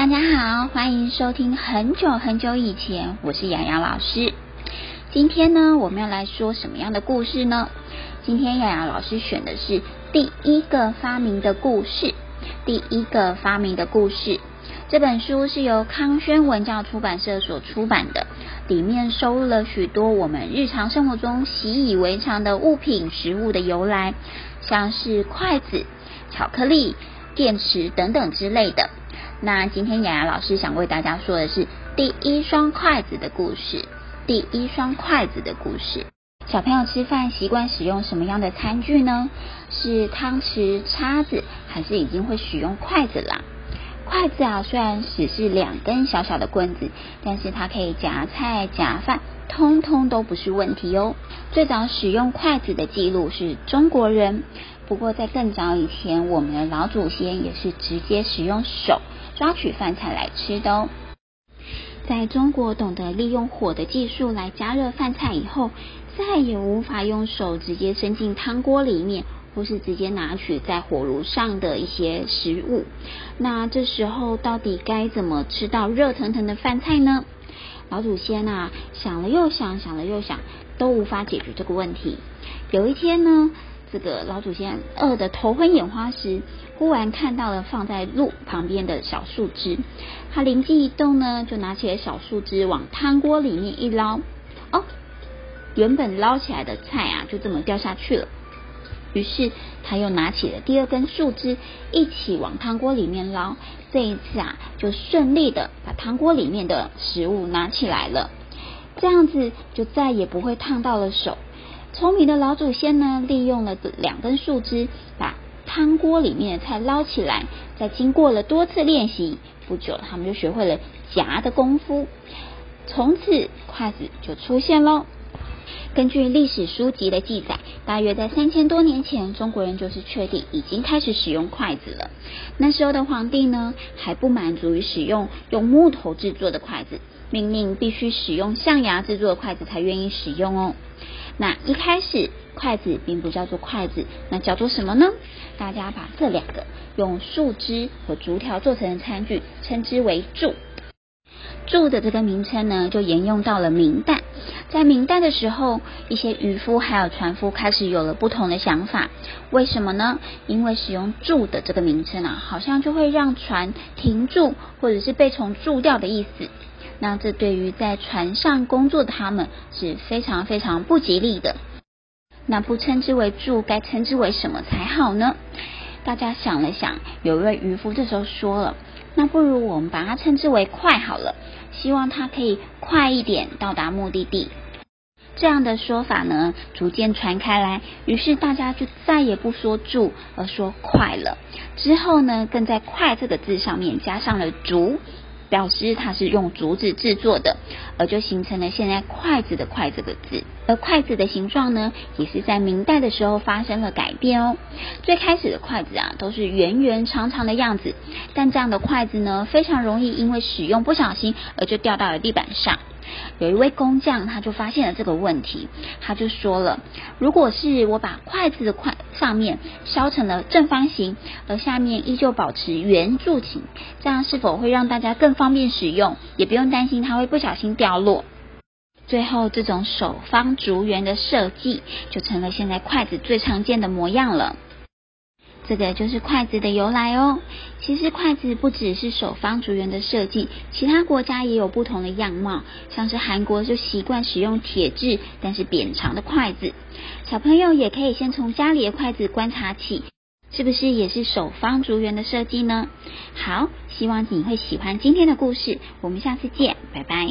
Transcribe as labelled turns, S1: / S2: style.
S1: 大家好，欢迎收听很久很久以前，我是洋洋老师。今天呢，我们要来说什么样的故事呢？今天洋洋老师选的是第一个发明的故事。第一个发明的故事，这本书是由康轩文教出版社所出版的，里面收录了许多我们日常生活中习以为常的物品、食物的由来，像是筷子、巧克力、电池等等之类的。那今天雅雅老师想为大家说的是第一双筷子的故事。第一双筷子的故事。小朋友吃饭习惯使用什么样的餐具呢？是汤匙、叉子，还是已经会使用筷子了？筷子啊，虽然只是两根小小的棍子，但是它可以夹菜、夹饭，通通都不是问题哦。最早使用筷子的记录是中国人，不过在更早以前，我们的老祖先也是直接使用手抓取饭菜来吃的哦。在中国懂得利用火的技术来加热饭菜以后，再也无法用手直接伸进汤锅里面，或是直接拿取在火炉上的一些食物。那这时候到底该怎么吃到热腾腾的饭菜呢？老祖先啊，想了又想，想了又想，都无法解决这个问题。有一天呢，这个老祖先饿得头昏眼花时，忽然看到了放在路旁边的小树枝，他灵机一动呢，就拿起了小树枝往汤锅里面一捞，哦，原本捞起来的菜啊，就这么掉下去了。于是他又拿起了第二根树枝，一起往汤锅里面捞。这一次啊，就顺利的把汤锅里面的食物拿起来了，这样子就再也不会烫到了手。聪明的老祖先呢，利用了两根树枝，把汤锅里面的菜捞起来。在经过了多次练习，不久他们就学会了夹的功夫。从此，筷子就出现喽。根据历史书籍的记载，大约在三千多年前，中国人就是确定已经开始使用筷子了。那时候的皇帝呢，还不满足于使用用木头制作的筷子，命令必须使用象牙制作的筷子才愿意使用哦。那一开始，筷子并不叫做筷子，那叫做什么呢？大家把这两个用树枝和竹条做成的餐具称之为箸。住的这个名称呢，就沿用到了明代。在明代的时候，一些渔夫还有船夫开始有了不同的想法。为什么呢？因为使用住的这个名称啊，好像就会让船停住，或者是被虫蛀掉的意思。那这对于在船上工作的他们是非常非常不吉利的。那不称之为住，该称之为什么才好呢？大家想了想，有一位渔夫这时候说了。那不如我们把它称之为快好了，希望它可以快一点到达目的地。这样的说法呢，逐渐传开来，于是大家就再也不说住，而说快了。之后呢，更在筷这个字上面加上了竹。表示它是用竹子制作的，而就形成了现在筷子的筷这个字。而筷子的形状呢，也是在明代的时候发生了改变哦。最开始的筷子啊，都是圆圆长长的样子，但这样的筷子呢，非常容易因为使用不小心而就掉到了地板上。有一位工匠，他就发现了这个问题，他就说了：如果是我把筷子的筷上面削成了正方形，而下面依旧保持圆柱形，这样是否会让大家更方便使用，也不用担心它会不小心掉落？最后，这种手方竹圆的设计，就成了现在筷子最常见的模样了。这个就是筷子的由来哦。其实筷子不只是手方竹圆的设计，其他国家也有不同的样貌。像是韩国就习惯使用铁质但是扁长的筷子。小朋友也可以先从家里的筷子观察起，是不是也是手方竹圆的设计呢？好，希望你会喜欢今天的故事。我们下次见，拜拜。